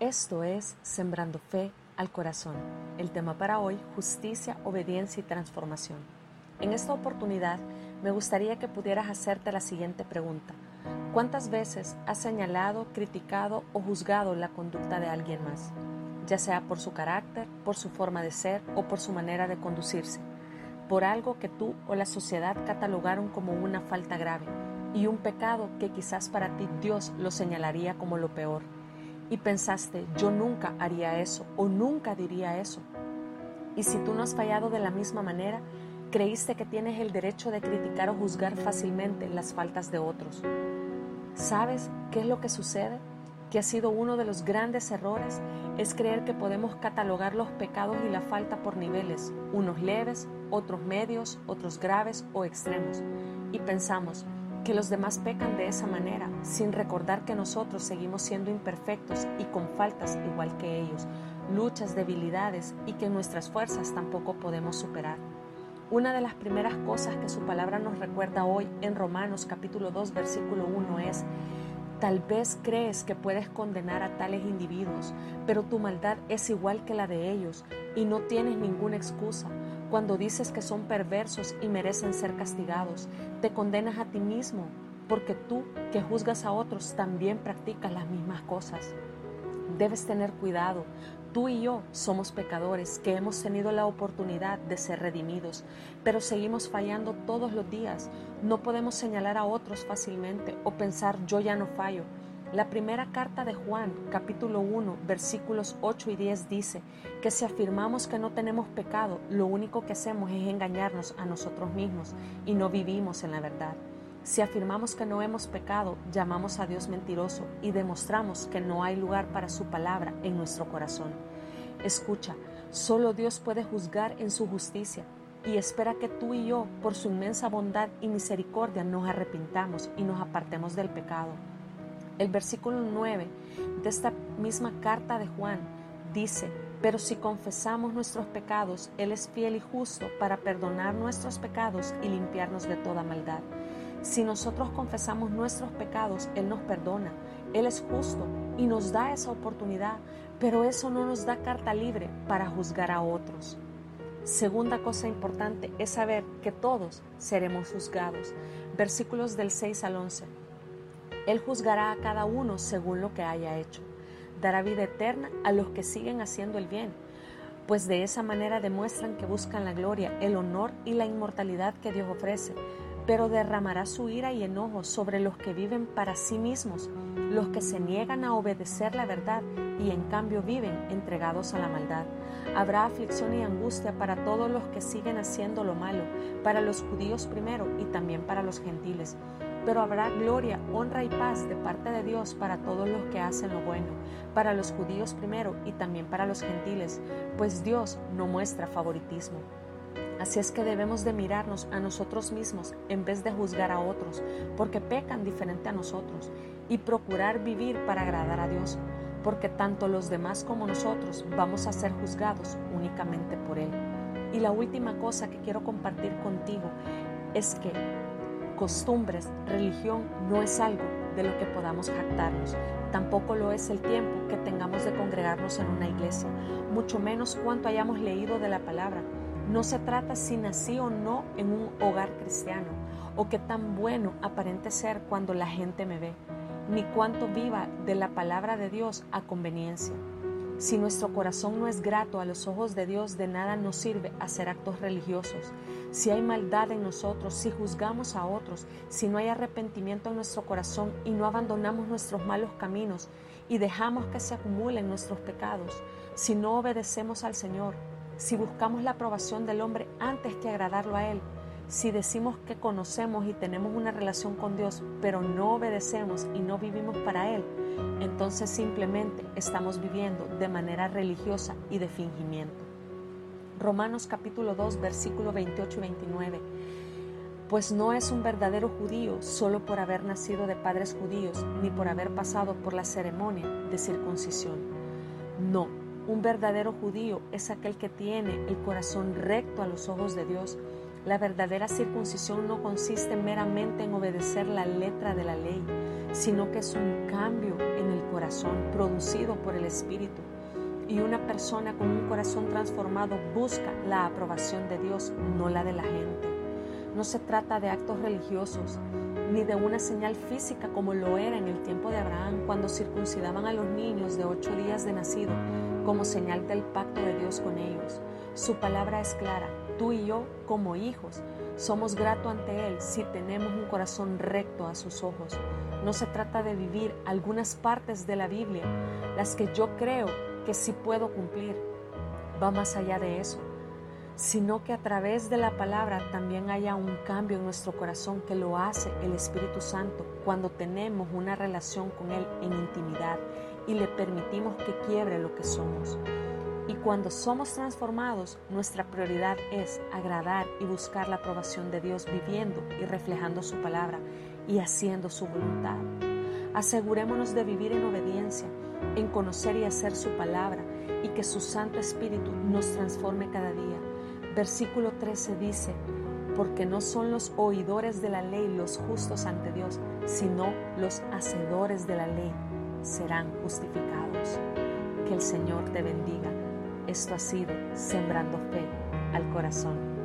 Esto es Sembrando Fe al Corazón. El tema para hoy, justicia, obediencia y transformación. En esta oportunidad me gustaría que pudieras hacerte la siguiente pregunta. ¿Cuántas veces has señalado, criticado o juzgado la conducta de alguien más? Ya sea por su carácter, por su forma de ser o por su manera de conducirse. Por algo que tú o la sociedad catalogaron como una falta grave y un pecado que quizás para ti Dios lo señalaría como lo peor y pensaste, yo nunca haría eso o nunca diría eso. Y si tú no has fallado de la misma manera, creíste que tienes el derecho de criticar o juzgar fácilmente las faltas de otros. ¿Sabes qué es lo que sucede? Que ha sido uno de los grandes errores es creer que podemos catalogar los pecados y la falta por niveles, unos leves, otros medios, otros graves o extremos. Y pensamos, que los demás pecan de esa manera, sin recordar que nosotros seguimos siendo imperfectos y con faltas igual que ellos, luchas, debilidades y que nuestras fuerzas tampoco podemos superar. Una de las primeras cosas que su palabra nos recuerda hoy en Romanos capítulo 2 versículo 1 es, tal vez crees que puedes condenar a tales individuos, pero tu maldad es igual que la de ellos y no tienes ninguna excusa cuando dices que son perversos y merecen ser castigados, te condenas a ti mismo, porque tú que juzgas a otros también practicas las mismas cosas. Debes tener cuidado. Tú y yo somos pecadores que hemos tenido la oportunidad de ser redimidos, pero seguimos fallando todos los días. No podemos señalar a otros fácilmente o pensar yo ya no fallo. La primera carta de Juan, capítulo 1, versículos 8 y 10 dice que si afirmamos que no tenemos pecado, lo único que hacemos es engañarnos a nosotros mismos y no vivimos en la verdad. Si afirmamos que no hemos pecado, llamamos a Dios mentiroso y demostramos que no hay lugar para su palabra en nuestro corazón. Escucha, solo Dios puede juzgar en su justicia y espera que tú y yo, por su inmensa bondad y misericordia, nos arrepintamos y nos apartemos del pecado. El versículo 9 de esta misma carta de Juan dice, pero si confesamos nuestros pecados, Él es fiel y justo para perdonar nuestros pecados y limpiarnos de toda maldad. Si nosotros confesamos nuestros pecados, Él nos perdona. Él es justo y nos da esa oportunidad, pero eso no nos da carta libre para juzgar a otros. Segunda cosa importante es saber que todos seremos juzgados. Versículos del 6 al 11. Él juzgará a cada uno según lo que haya hecho. Dará vida eterna a los que siguen haciendo el bien, pues de esa manera demuestran que buscan la gloria, el honor y la inmortalidad que Dios ofrece, pero derramará su ira y enojo sobre los que viven para sí mismos, los que se niegan a obedecer la verdad y en cambio viven entregados a la maldad. Habrá aflicción y angustia para todos los que siguen haciendo lo malo, para los judíos primero y también para los gentiles pero habrá gloria, honra y paz de parte de Dios para todos los que hacen lo bueno, para los judíos primero y también para los gentiles, pues Dios no muestra favoritismo. Así es que debemos de mirarnos a nosotros mismos en vez de juzgar a otros, porque pecan diferente a nosotros, y procurar vivir para agradar a Dios, porque tanto los demás como nosotros vamos a ser juzgados únicamente por Él. Y la última cosa que quiero compartir contigo es que costumbres, religión no es algo de lo que podamos jactarnos. Tampoco lo es el tiempo que tengamos de congregarnos en una iglesia, mucho menos cuánto hayamos leído de la palabra. No se trata si nací o no en un hogar cristiano, o qué tan bueno aparente ser cuando la gente me ve, ni cuánto viva de la palabra de Dios a conveniencia. Si nuestro corazón no es grato a los ojos de Dios, de nada nos sirve hacer actos religiosos. Si hay maldad en nosotros, si juzgamos a otros, si no hay arrepentimiento en nuestro corazón y no abandonamos nuestros malos caminos y dejamos que se acumulen nuestros pecados, si no obedecemos al Señor, si buscamos la aprobación del hombre antes que agradarlo a Él, si decimos que conocemos y tenemos una relación con Dios, pero no obedecemos y no vivimos para Él, entonces simplemente estamos viviendo de manera religiosa y de fingimiento. Romanos capítulo 2, versículo 28 y 29. Pues no es un verdadero judío solo por haber nacido de padres judíos, ni por haber pasado por la ceremonia de circuncisión. No, un verdadero judío es aquel que tiene el corazón recto a los ojos de Dios, la verdadera circuncisión no consiste meramente en obedecer la letra de la ley, sino que es un cambio en el corazón producido por el Espíritu. Y una persona con un corazón transformado busca la aprobación de Dios, no la de la gente. No se trata de actos religiosos, ni de una señal física como lo era en el tiempo de Abraham cuando circuncidaban a los niños de ocho días de nacido como señal del pacto de Dios con ellos. Su palabra es clara, tú y yo como hijos somos gratos ante Él si tenemos un corazón recto a sus ojos. No se trata de vivir algunas partes de la Biblia, las que yo creo que sí puedo cumplir. Va más allá de eso sino que a través de la palabra también haya un cambio en nuestro corazón que lo hace el Espíritu Santo cuando tenemos una relación con Él en intimidad y le permitimos que quiebre lo que somos. Y cuando somos transformados, nuestra prioridad es agradar y buscar la aprobación de Dios viviendo y reflejando su palabra y haciendo su voluntad. Asegurémonos de vivir en obediencia, en conocer y hacer su palabra y que su Santo Espíritu nos transforme cada día Versículo 13 dice, porque no son los oidores de la ley los justos ante Dios, sino los hacedores de la ley serán justificados. Que el Señor te bendiga. Esto ha sido Sembrando Fe al Corazón.